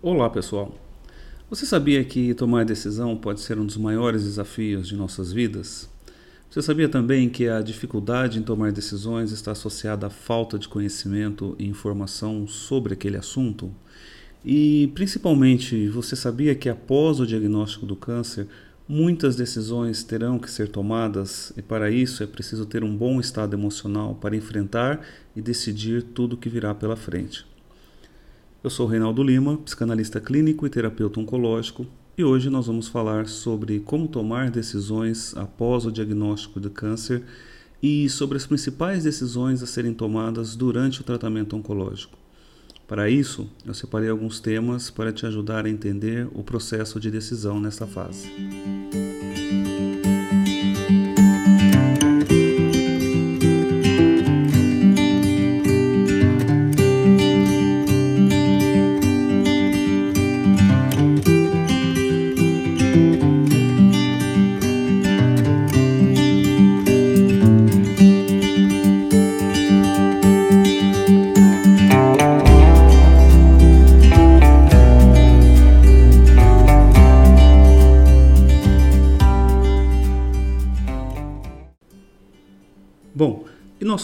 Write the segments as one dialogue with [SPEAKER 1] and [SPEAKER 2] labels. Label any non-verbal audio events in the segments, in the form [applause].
[SPEAKER 1] Olá pessoal, você sabia que tomar decisão pode ser um dos maiores desafios de nossas vidas? Você sabia também que a dificuldade em tomar decisões está associada à falta de conhecimento e informação sobre aquele assunto? E principalmente, você sabia que após o diagnóstico do câncer, muitas decisões terão que ser tomadas e para isso é preciso ter um bom estado emocional para enfrentar e decidir tudo o que virá pela frente. Eu sou Reinaldo Lima, psicanalista clínico e terapeuta oncológico, e hoje nós vamos falar sobre como tomar decisões após o diagnóstico de câncer e sobre as principais decisões a serem tomadas durante o tratamento oncológico. Para isso, eu separei alguns temas para te ajudar a entender o processo de decisão nesta fase.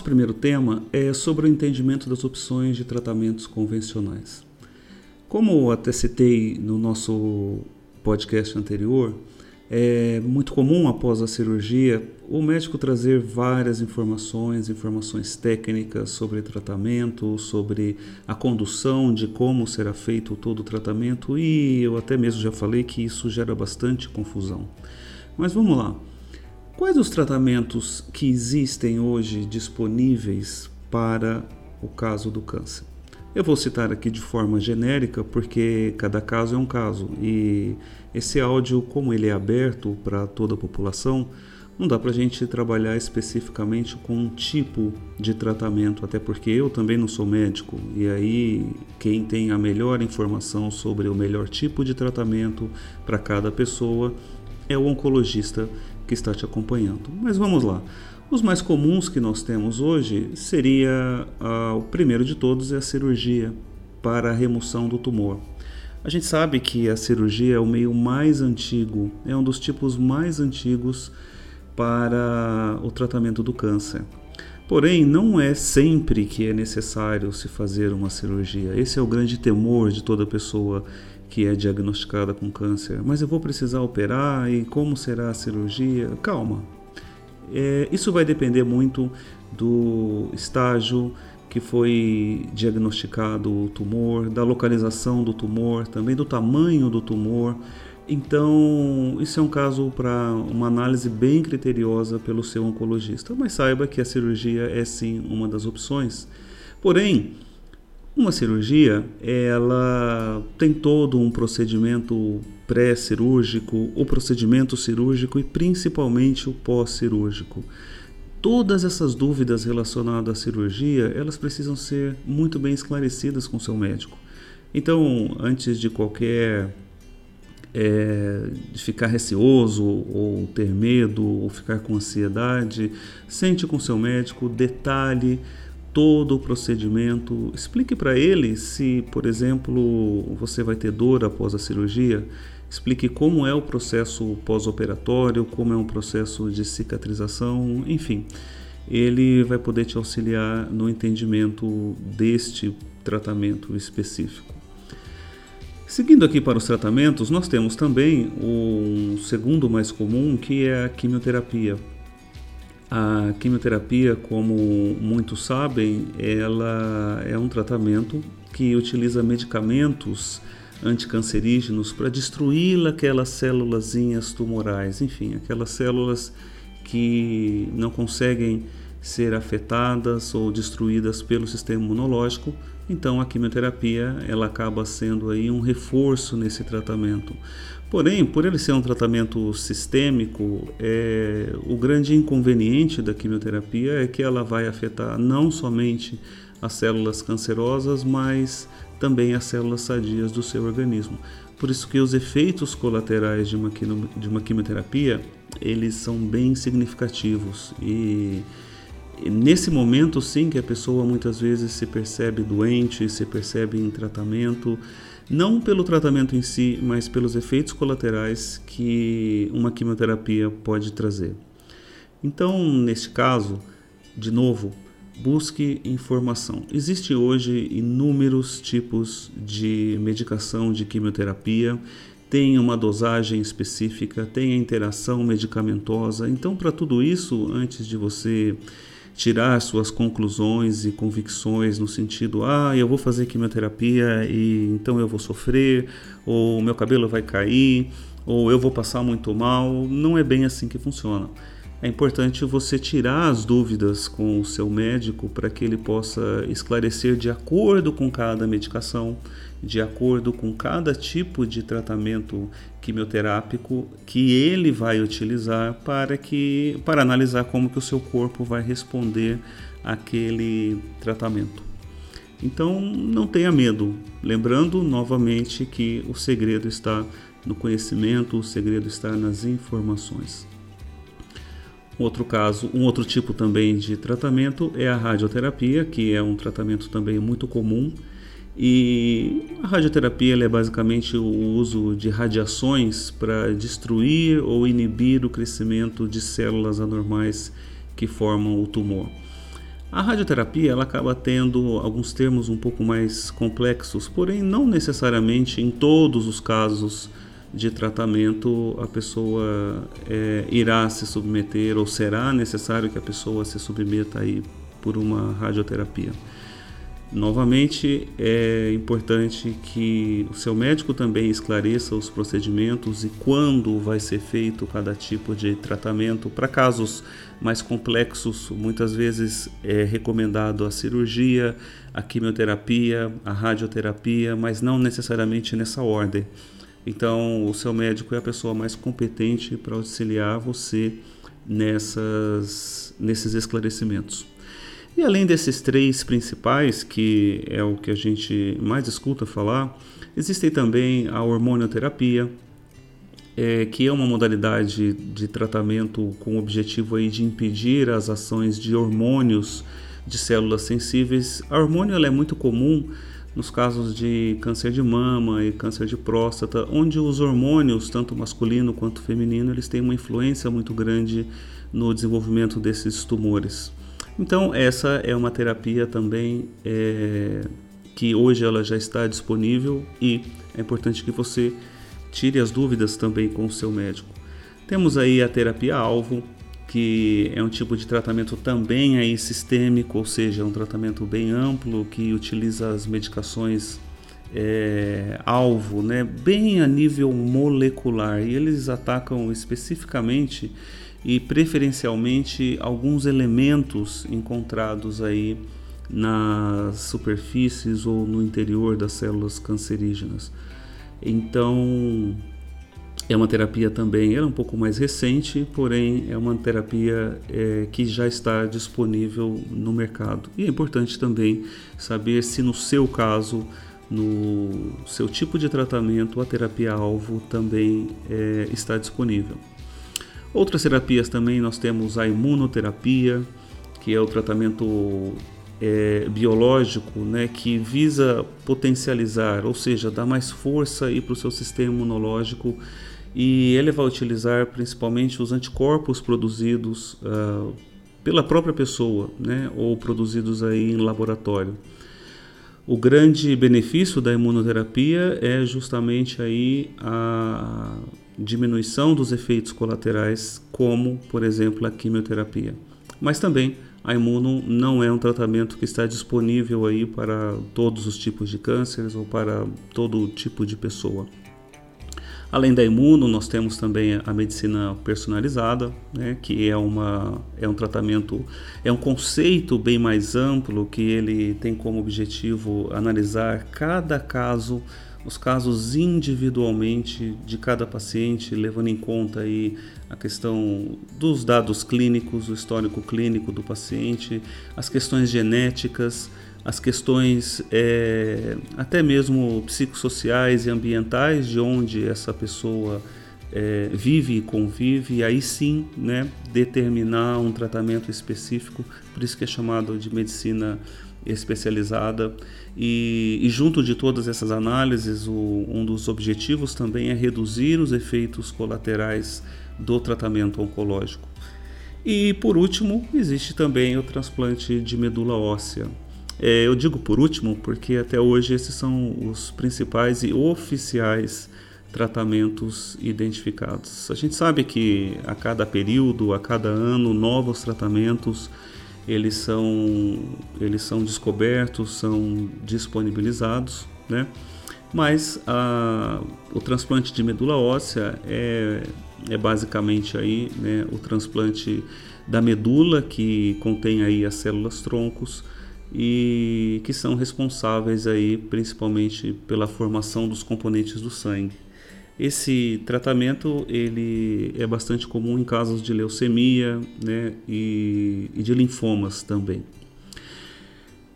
[SPEAKER 1] Nosso primeiro tema é sobre o entendimento das opções de tratamentos convencionais. Como até citei no nosso podcast anterior, é muito comum após a cirurgia o médico trazer várias informações, informações técnicas sobre tratamento, sobre a condução de como será feito todo o tratamento e eu até mesmo já falei que isso gera bastante confusão. Mas vamos lá. Quais os tratamentos que existem hoje disponíveis para o caso do câncer? Eu vou citar aqui de forma genérica porque cada caso é um caso e esse áudio, como ele é aberto para toda a população, não dá para a gente trabalhar especificamente com um tipo de tratamento, até porque eu também não sou médico e aí quem tem a melhor informação sobre o melhor tipo de tratamento para cada pessoa é o oncologista que está te acompanhando. Mas vamos lá. Os mais comuns que nós temos hoje seria ah, o primeiro de todos é a cirurgia para a remoção do tumor. A gente sabe que a cirurgia é o meio mais antigo, é um dos tipos mais antigos para o tratamento do câncer. Porém, não é sempre que é necessário se fazer uma cirurgia. Esse é o grande temor de toda pessoa que é diagnosticada com câncer, mas eu vou precisar operar e como será a cirurgia? Calma. É, isso vai depender muito do estágio que foi diagnosticado o tumor, da localização do tumor, também do tamanho do tumor. Então, isso é um caso para uma análise bem criteriosa pelo seu oncologista, mas saiba que a cirurgia é sim uma das opções. Porém, uma cirurgia, ela tem todo um procedimento pré-cirúrgico, o procedimento cirúrgico e principalmente o pós-cirúrgico. Todas essas dúvidas relacionadas à cirurgia, elas precisam ser muito bem esclarecidas com seu médico. Então, antes de qualquer é, de ficar receoso ou ter medo ou ficar com ansiedade, sente com seu médico, detalhe todo o procedimento. Explique para ele se, por exemplo, você vai ter dor após a cirurgia. Explique como é o processo pós-operatório, como é um processo de cicatrização, enfim. Ele vai poder te auxiliar no entendimento deste tratamento específico. Seguindo aqui para os tratamentos, nós temos também um segundo mais comum, que é a quimioterapia. A quimioterapia, como muitos sabem, ela é um tratamento que utiliza medicamentos anticancerígenos para destruir aquelas células tumorais, enfim, aquelas células que não conseguem ser afetadas ou destruídas pelo sistema imunológico. Então a quimioterapia ela acaba sendo aí um reforço nesse tratamento. Porém, por ele ser um tratamento sistêmico, é, o grande inconveniente da quimioterapia é que ela vai afetar não somente as células cancerosas, mas também as células sadias do seu organismo. por isso que os efeitos colaterais de uma, de uma quimioterapia eles são bem significativos e nesse momento sim que a pessoa muitas vezes se percebe doente, se percebe em tratamento, não pelo tratamento em si, mas pelos efeitos colaterais que uma quimioterapia pode trazer. Então, neste caso, de novo, busque informação. Existem hoje inúmeros tipos de medicação de quimioterapia, tem uma dosagem específica, tem a interação medicamentosa. Então, para tudo isso, antes de você tirar suas conclusões e convicções no sentido, ah, eu vou fazer quimioterapia e então eu vou sofrer, ou meu cabelo vai cair, ou eu vou passar muito mal, não é bem assim que funciona é importante você tirar as dúvidas com o seu médico para que ele possa esclarecer de acordo com cada medicação, de acordo com cada tipo de tratamento quimioterápico que ele vai utilizar para que para analisar como que o seu corpo vai responder àquele tratamento. Então não tenha medo, lembrando novamente que o segredo está no conhecimento, o segredo está nas informações. Um outro caso, um outro tipo também de tratamento é a radioterapia, que é um tratamento também muito comum. E a radioterapia é basicamente o uso de radiações para destruir ou inibir o crescimento de células anormais que formam o tumor. A radioterapia ela acaba tendo alguns termos um pouco mais complexos, porém não necessariamente em todos os casos de tratamento a pessoa é, irá se submeter ou será necessário que a pessoa se submeta aí por uma radioterapia. Novamente, é importante que o seu médico também esclareça os procedimentos e quando vai ser feito cada tipo de tratamento. Para casos mais complexos, muitas vezes é recomendado a cirurgia, a quimioterapia, a radioterapia, mas não necessariamente nessa ordem. Então, o seu médico é a pessoa mais competente para auxiliar você nessas, nesses esclarecimentos. E além desses três principais, que é o que a gente mais escuta falar, existem também a hormonioterapia, é, que é uma modalidade de tratamento com o objetivo aí de impedir as ações de hormônios de células sensíveis. A hormônio é muito comum nos casos de câncer de mama e câncer de próstata, onde os hormônios, tanto masculino quanto feminino, eles têm uma influência muito grande no desenvolvimento desses tumores. Então essa é uma terapia também é, que hoje ela já está disponível e é importante que você tire as dúvidas também com o seu médico. Temos aí a terapia alvo, que é um tipo de tratamento também aí sistêmico, ou seja, é um tratamento bem amplo que utiliza as medicações é, alvo, né, bem a nível molecular, e eles atacam especificamente e preferencialmente alguns elementos encontrados aí nas superfícies ou no interior das células cancerígenas. Então, é uma terapia também, ela é um pouco mais recente, porém é uma terapia é, que já está disponível no mercado. E é importante também saber se no seu caso, no seu tipo de tratamento, a terapia-alvo também é, está disponível. Outras terapias também nós temos a imunoterapia, que é o tratamento é, biológico né, que visa potencializar, ou seja, dar mais força para o seu sistema imunológico e ele vai utilizar principalmente os anticorpos produzidos uh, pela própria pessoa, né, ou produzidos aí em laboratório. O grande benefício da imunoterapia é justamente aí a diminuição dos efeitos colaterais, como, por exemplo, a quimioterapia. Mas também a imuno não é um tratamento que está disponível aí para todos os tipos de cânceres ou para todo tipo de pessoa. Além da imuno, nós temos também a medicina personalizada, né, que é, uma, é um tratamento, é um conceito bem mais amplo que ele tem como objetivo analisar cada caso, os casos individualmente de cada paciente, levando em conta aí a questão dos dados clínicos, o histórico clínico do paciente, as questões genéticas, as questões é, até mesmo psicossociais e ambientais de onde essa pessoa é, vive e convive, e aí sim né, determinar um tratamento específico, por isso que é chamado de medicina especializada. E, e junto de todas essas análises, o, um dos objetivos também é reduzir os efeitos colaterais do tratamento oncológico. E por último, existe também o transplante de medula óssea. É, eu digo por último porque até hoje esses são os principais e oficiais tratamentos identificados. A gente sabe que a cada período, a cada ano, novos tratamentos eles são eles são descobertos, são disponibilizados, né? Mas a, o transplante de medula óssea é, é basicamente aí, né, o transplante da medula que contém aí as células troncos e que são responsáveis aí principalmente pela formação dos componentes do sangue. Esse tratamento ele é bastante comum em casos de leucemia né, e, e de linfomas também.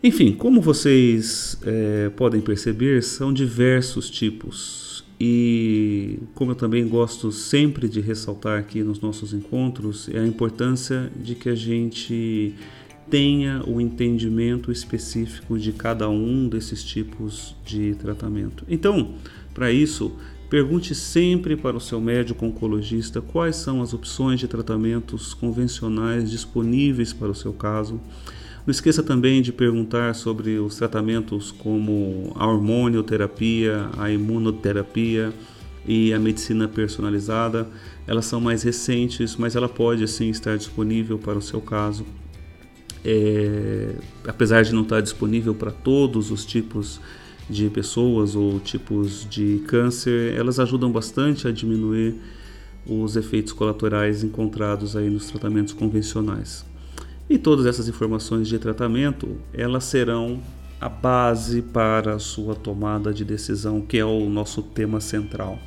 [SPEAKER 1] Enfim, como vocês é, podem perceber, são diversos tipos. E como eu também gosto sempre de ressaltar aqui nos nossos encontros, é a importância de que a gente tenha o entendimento específico de cada um desses tipos de tratamento. Então, para isso, Pergunte sempre para o seu médico oncologista quais são as opções de tratamentos convencionais disponíveis para o seu caso. Não esqueça também de perguntar sobre os tratamentos como a hormonioterapia, a imunoterapia e a medicina personalizada. Elas são mais recentes, mas ela pode sim estar disponível para o seu caso. É, apesar de não estar disponível para todos os tipos de pessoas ou tipos de câncer, elas ajudam bastante a diminuir os efeitos colaterais encontrados aí nos tratamentos convencionais. E todas essas informações de tratamento, elas serão a base para a sua tomada de decisão, que é o nosso tema central.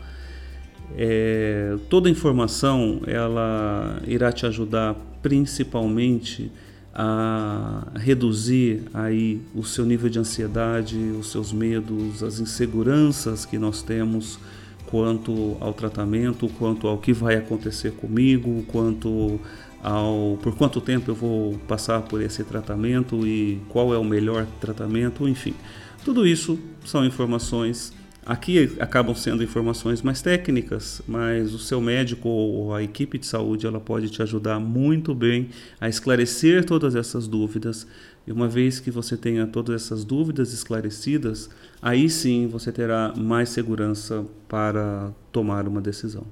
[SPEAKER 1] É, toda informação ela irá te ajudar principalmente a reduzir aí o seu nível de ansiedade, os seus medos, as inseguranças que nós temos quanto ao tratamento, quanto ao que vai acontecer comigo, quanto ao por quanto tempo eu vou passar por esse tratamento e qual é o melhor tratamento, enfim. Tudo isso são informações Aqui acabam sendo informações mais técnicas, mas o seu médico ou a equipe de saúde ela pode te ajudar muito bem a esclarecer todas essas dúvidas. E uma vez que você tenha todas essas dúvidas esclarecidas, aí sim você terá mais segurança para tomar uma decisão.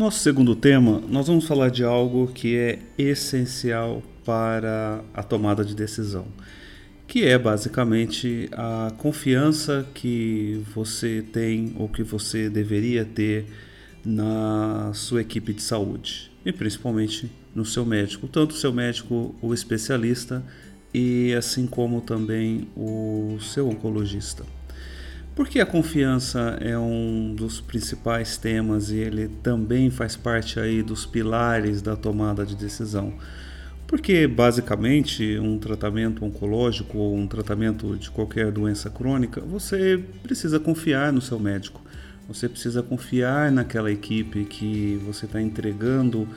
[SPEAKER 1] Nosso segundo tema, nós vamos falar de algo que é essencial para a tomada de decisão, que é basicamente a confiança que você tem ou que você deveria ter na sua equipe de saúde e principalmente no seu médico, tanto o seu médico, o especialista e assim como também o seu oncologista. Porque a confiança é um dos principais temas e ele também faz parte aí dos pilares da tomada de decisão. Porque basicamente um tratamento oncológico ou um tratamento de qualquer doença crônica, você precisa confiar no seu médico. Você precisa confiar naquela equipe que você está entregando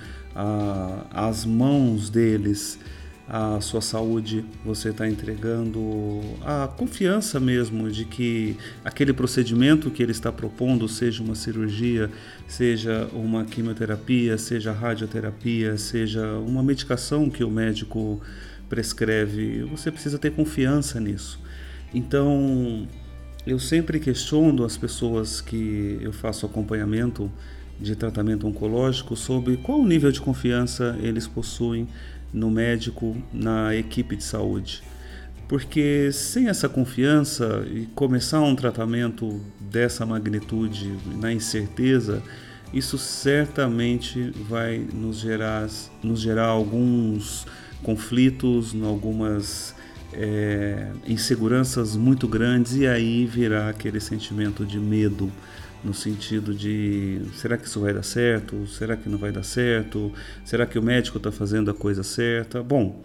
[SPEAKER 1] às mãos deles a sua saúde, você está entregando a confiança mesmo de que aquele procedimento que ele está propondo, seja uma cirurgia, seja uma quimioterapia, seja radioterapia, seja uma medicação que o médico prescreve, você precisa ter confiança nisso. Então, eu sempre questiono as pessoas que eu faço acompanhamento de tratamento oncológico sobre qual nível de confiança eles possuem no médico, na equipe de saúde. Porque sem essa confiança e começar um tratamento dessa magnitude na incerteza, isso certamente vai nos gerar, nos gerar alguns conflitos, algumas é, inseguranças muito grandes e aí virá aquele sentimento de medo no sentido de será que isso vai dar certo? Será que não vai dar certo? Será que o médico está fazendo a coisa certa? Bom,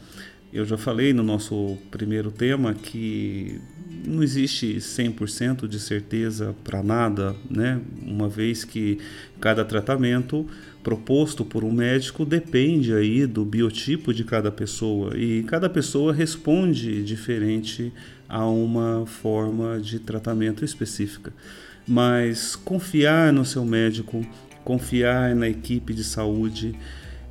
[SPEAKER 1] eu já falei no nosso primeiro tema que não existe 100% de certeza para nada, né? Uma vez que cada tratamento proposto por um médico depende aí do biotipo de cada pessoa e cada pessoa responde diferente a uma forma de tratamento específica mas confiar no seu médico, confiar na equipe de saúde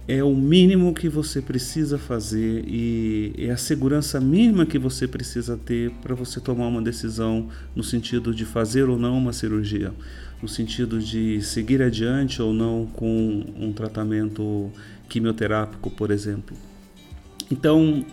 [SPEAKER 1] é o mínimo que você precisa fazer e é a segurança mínima que você precisa ter para você tomar uma decisão no sentido de fazer ou não uma cirurgia, no sentido de seguir adiante ou não com um tratamento quimioterápico, por exemplo. Então,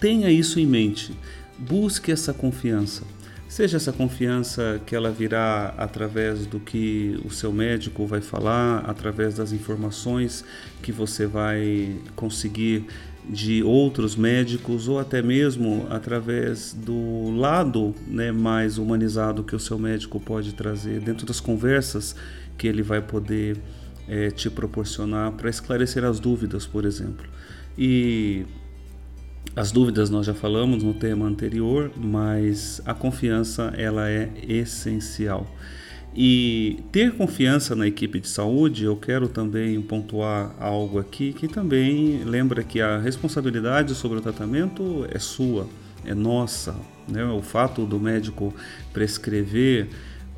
[SPEAKER 1] tenha isso em mente. Busque essa confiança. Seja essa confiança que ela virá através do que o seu médico vai falar, através das informações que você vai conseguir de outros médicos ou até mesmo através do lado né, mais humanizado que o seu médico pode trazer dentro das conversas que ele vai poder é, te proporcionar para esclarecer as dúvidas, por exemplo. E as dúvidas nós já falamos no tema anterior, mas a confiança ela é essencial. E ter confiança na equipe de saúde, eu quero também pontuar algo aqui que também lembra que a responsabilidade sobre o tratamento é sua, é nossa. Né? O fato do médico prescrever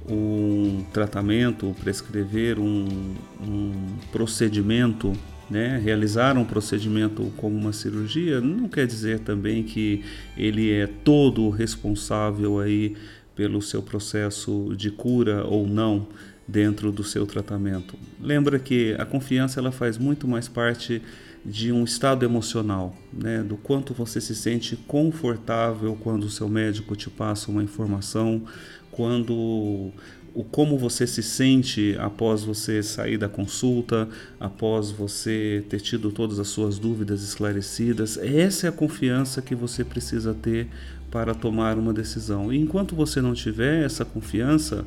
[SPEAKER 1] um tratamento, prescrever um, um procedimento né, realizar um procedimento como uma cirurgia não quer dizer também que ele é todo responsável aí pelo seu processo de cura ou não dentro do seu tratamento. Lembra que a confiança ela faz muito mais parte de um estado emocional, né, do quanto você se sente confortável quando o seu médico te passa uma informação, quando o como você se sente após você sair da consulta, após você ter tido todas as suas dúvidas esclarecidas. Essa é a confiança que você precisa ter para tomar uma decisão. E enquanto você não tiver essa confiança,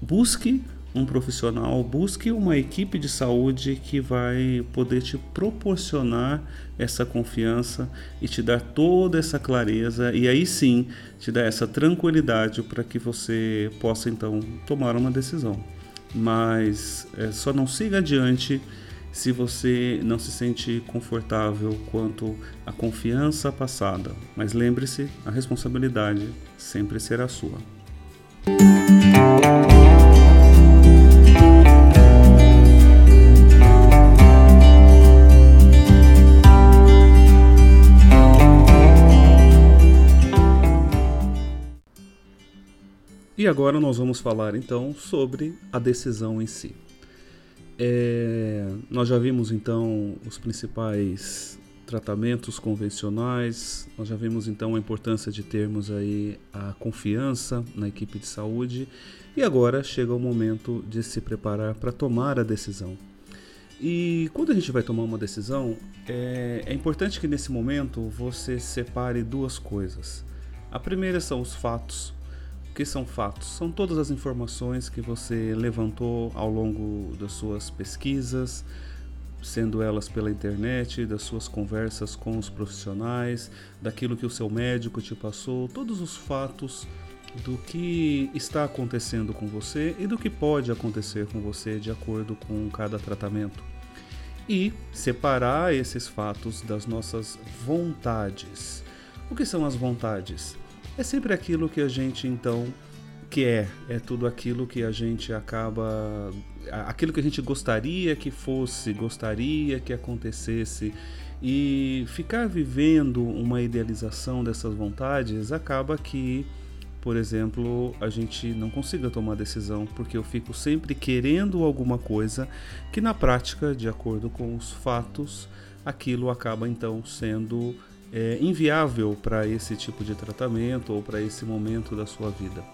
[SPEAKER 1] busque um profissional, busque uma equipe de saúde que vai poder te proporcionar essa confiança e te dar toda essa clareza e aí sim te dar essa tranquilidade para que você possa então tomar uma decisão. Mas é, só não siga adiante se você não se sente confortável quanto à confiança passada. Mas lembre-se, a responsabilidade sempre será sua. E agora nós vamos falar então sobre a decisão em si. É, nós já vimos então os principais tratamentos convencionais, nós já vimos então a importância de termos aí a confiança na equipe de saúde e agora chega o momento de se preparar para tomar a decisão. E quando a gente vai tomar uma decisão, é, é importante que nesse momento você separe duas coisas. A primeira são os fatos que são fatos? São todas as informações que você levantou ao longo das suas pesquisas, sendo elas pela internet, das suas conversas com os profissionais, daquilo que o seu médico te passou, todos os fatos do que está acontecendo com você e do que pode acontecer com você de acordo com cada tratamento. E separar esses fatos das nossas vontades. O que são as vontades? É sempre aquilo que a gente então quer, é tudo aquilo que a gente acaba. aquilo que a gente gostaria que fosse, gostaria que acontecesse. E ficar vivendo uma idealização dessas vontades acaba que, por exemplo, a gente não consiga tomar decisão porque eu fico sempre querendo alguma coisa que na prática, de acordo com os fatos, aquilo acaba então sendo é, inviável para esse tipo de tratamento ou para esse momento da sua vida.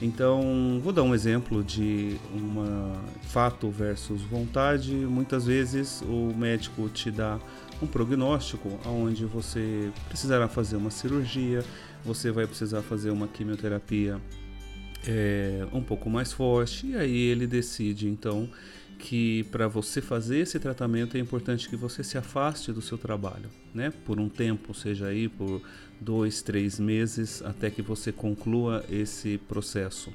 [SPEAKER 1] Então, vou dar um exemplo de um fato versus vontade. Muitas vezes o médico te dá um prognóstico onde você precisará fazer uma cirurgia, você vai precisar fazer uma quimioterapia é, um pouco mais forte, e aí ele decide então que para você fazer esse tratamento é importante que você se afaste do seu trabalho, né? Por um tempo, seja aí por dois, três meses, até que você conclua esse processo.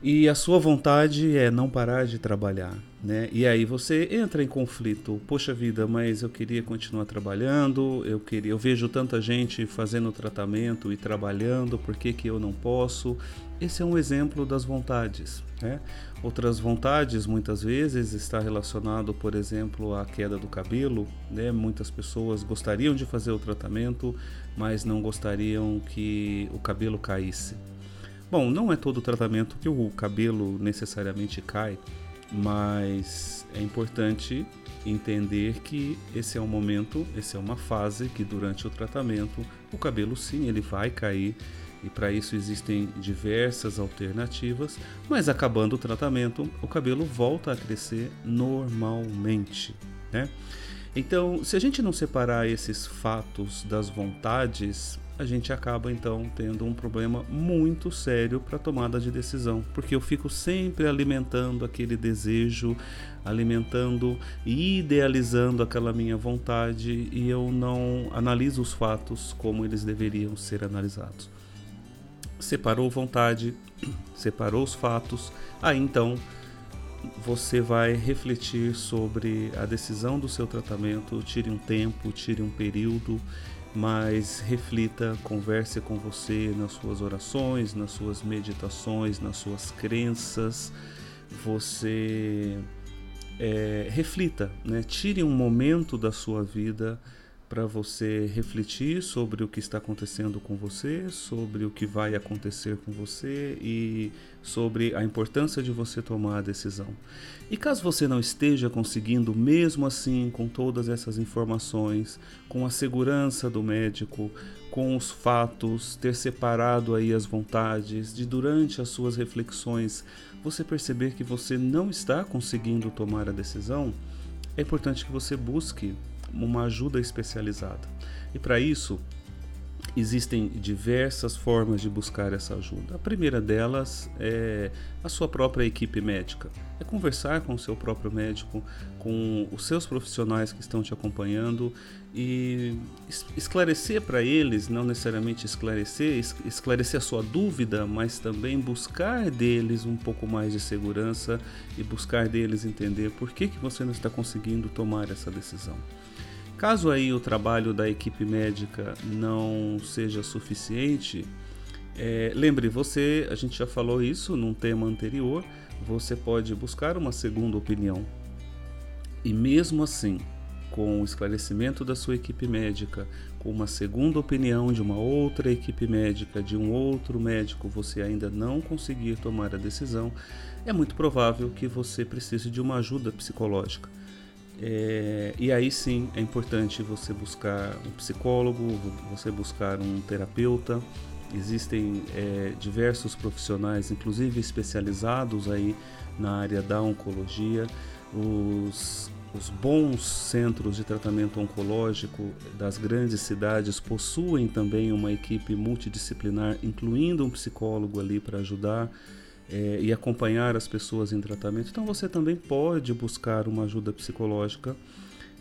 [SPEAKER 1] E a sua vontade é não parar de trabalhar, né? E aí você entra em conflito. Poxa vida, mas eu queria continuar trabalhando, eu queria, eu vejo tanta gente fazendo tratamento e trabalhando, por que, que eu não posso? Esse é um exemplo das vontades, né? Outras vontades muitas vezes está relacionado, por exemplo, à queda do cabelo, né? Muitas pessoas gostariam de fazer o tratamento, mas não gostariam que o cabelo caísse. Bom, não é todo tratamento que o cabelo necessariamente cai, mas é importante entender que esse é um momento, esse é uma fase que durante o tratamento o cabelo sim ele vai cair e para isso existem diversas alternativas, mas acabando o tratamento o cabelo volta a crescer normalmente, né? Então, se a gente não separar esses fatos das vontades, a gente acaba então tendo um problema muito sério para tomada de decisão, porque eu fico sempre alimentando aquele desejo, alimentando e idealizando aquela minha vontade e eu não analiso os fatos como eles deveriam ser analisados. Separou vontade, [clears throat] separou os fatos, aí então você vai refletir sobre a decisão do seu tratamento, tire um tempo, tire um período mas reflita, converse com você nas suas orações, nas suas meditações, nas suas crenças. Você é, reflita, né? tire um momento da sua vida para você refletir sobre o que está acontecendo com você, sobre o que vai acontecer com você e sobre a importância de você tomar a decisão. E caso você não esteja conseguindo, mesmo assim, com todas essas informações, com a segurança do médico, com os fatos, ter separado aí as vontades, de durante as suas reflexões você perceber que você não está conseguindo tomar a decisão, é importante que você busque uma ajuda especializada. E para isso, existem diversas formas de buscar essa ajuda. A primeira delas é a sua própria equipe médica. É conversar com o seu próprio médico, com os seus profissionais que estão te acompanhando e esclarecer para eles, não necessariamente esclarecer, esclarecer a sua dúvida, mas também buscar deles um pouco mais de segurança e buscar deles entender por que, que você não está conseguindo tomar essa decisão. Caso aí o trabalho da equipe médica não seja suficiente, é, lembre você, a gente já falou isso num tema anterior, você pode buscar uma segunda opinião. E mesmo assim, com o esclarecimento da sua equipe médica, com uma segunda opinião de uma outra equipe médica, de um outro médico, você ainda não conseguir tomar a decisão, é muito provável que você precise de uma ajuda psicológica. É, e aí sim é importante você buscar um psicólogo, você buscar um terapeuta. Existem é, diversos profissionais, inclusive especializados aí na área da oncologia. Os, os bons centros de tratamento oncológico das grandes cidades possuem também uma equipe multidisciplinar, incluindo um psicólogo ali para ajudar é, e acompanhar as pessoas em tratamento. Então você também pode buscar uma ajuda psicológica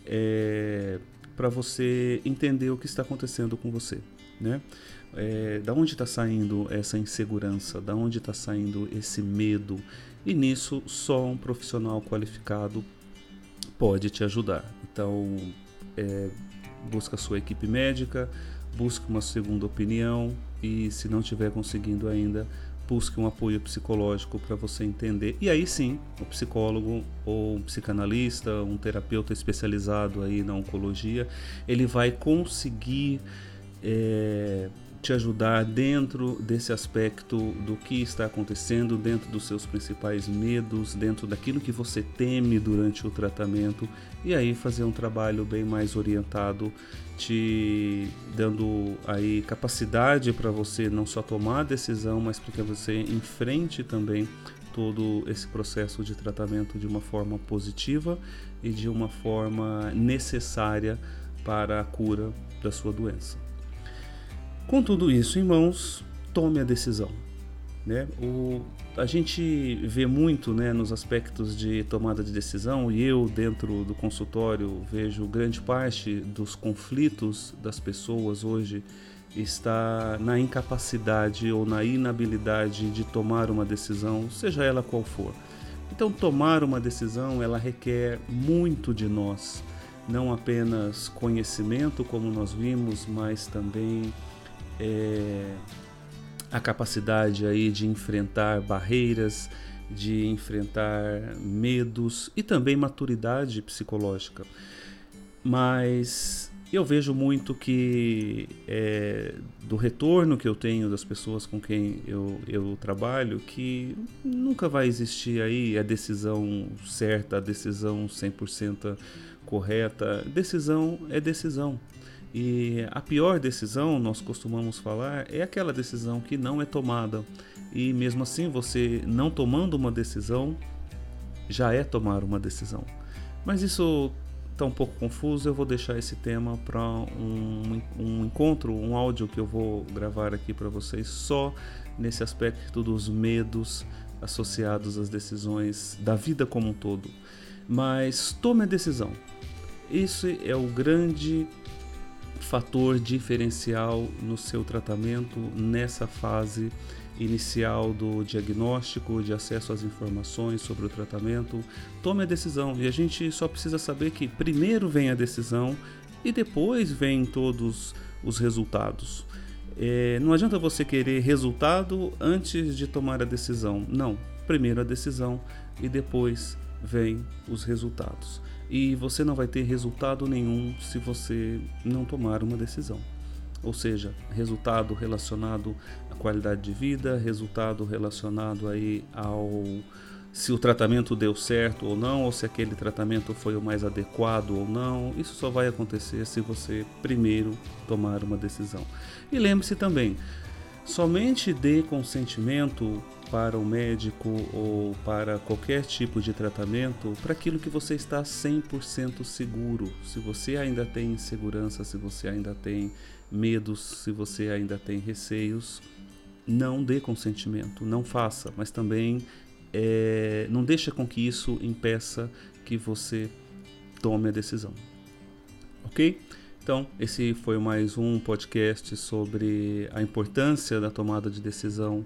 [SPEAKER 1] é, para você entender o que está acontecendo com você, né? É, da onde está saindo essa insegurança, da onde está saindo esse medo e nisso só um profissional qualificado pode te ajudar. Então é, busca sua equipe médica, busque uma segunda opinião e se não estiver conseguindo ainda busque um apoio psicológico para você entender. E aí sim, o psicólogo ou um psicanalista, um terapeuta especializado aí na oncologia, ele vai conseguir é, te ajudar dentro desse aspecto do que está acontecendo, dentro dos seus principais medos, dentro daquilo que você teme durante o tratamento e aí fazer um trabalho bem mais orientado, te dando aí capacidade para você não só tomar a decisão, mas para que você enfrente também todo esse processo de tratamento de uma forma positiva e de uma forma necessária para a cura da sua doença. Com tudo isso em mãos, tome a decisão. Né? O, a gente vê muito né, nos aspectos de tomada de decisão, e eu, dentro do consultório, vejo grande parte dos conflitos das pessoas hoje está na incapacidade ou na inabilidade de tomar uma decisão, seja ela qual for. Então, tomar uma decisão ela requer muito de nós, não apenas conhecimento, como nós vimos, mas também é, a capacidade aí de enfrentar barreiras, de enfrentar medos e também maturidade psicológica. Mas eu vejo muito que é, do retorno que eu tenho das pessoas com quem eu, eu trabalho, que nunca vai existir aí a decisão certa, a decisão 100% correta. Decisão é decisão. E a pior decisão, nós costumamos falar, é aquela decisão que não é tomada. E mesmo assim, você não tomando uma decisão, já é tomar uma decisão. Mas isso está um pouco confuso, eu vou deixar esse tema para um, um encontro, um áudio que eu vou gravar aqui para vocês só nesse aspecto dos medos associados às decisões da vida como um todo. Mas tome a decisão. Isso é o grande fator diferencial no seu tratamento nessa fase inicial do diagnóstico, de acesso às informações sobre o tratamento. Tome a decisão e a gente só precisa saber que primeiro vem a decisão e depois vem todos os resultados. É, não adianta você querer resultado antes de tomar a decisão. Não, primeiro a decisão e depois vem os resultados e você não vai ter resultado nenhum se você não tomar uma decisão. Ou seja, resultado relacionado à qualidade de vida, resultado relacionado aí ao se o tratamento deu certo ou não, ou se aquele tratamento foi o mais adequado ou não. Isso só vai acontecer se você primeiro tomar uma decisão. E lembre-se também, somente dê consentimento para o médico ou para qualquer tipo de tratamento para aquilo que você está 100% seguro. Se você ainda tem insegurança, se você ainda tem medos, se você ainda tem receios, não dê consentimento, não faça, mas também é, não deixe com que isso impeça que você tome a decisão. Ok? Então, esse foi mais um podcast sobre a importância da tomada de decisão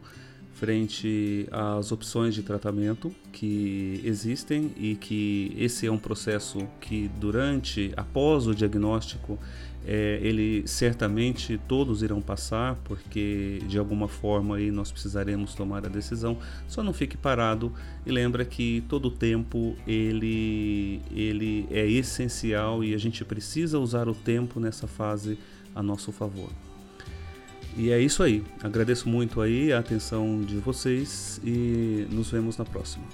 [SPEAKER 1] frente às opções de tratamento que existem e que esse é um processo que durante, após o diagnóstico, é, ele certamente todos irão passar, porque de alguma forma aí nós precisaremos tomar a decisão. Só não fique parado e lembra que todo o tempo ele, ele é essencial e a gente precisa usar o tempo nessa fase a nosso favor. E é isso aí. Agradeço muito aí a atenção de vocês e nos vemos na próxima.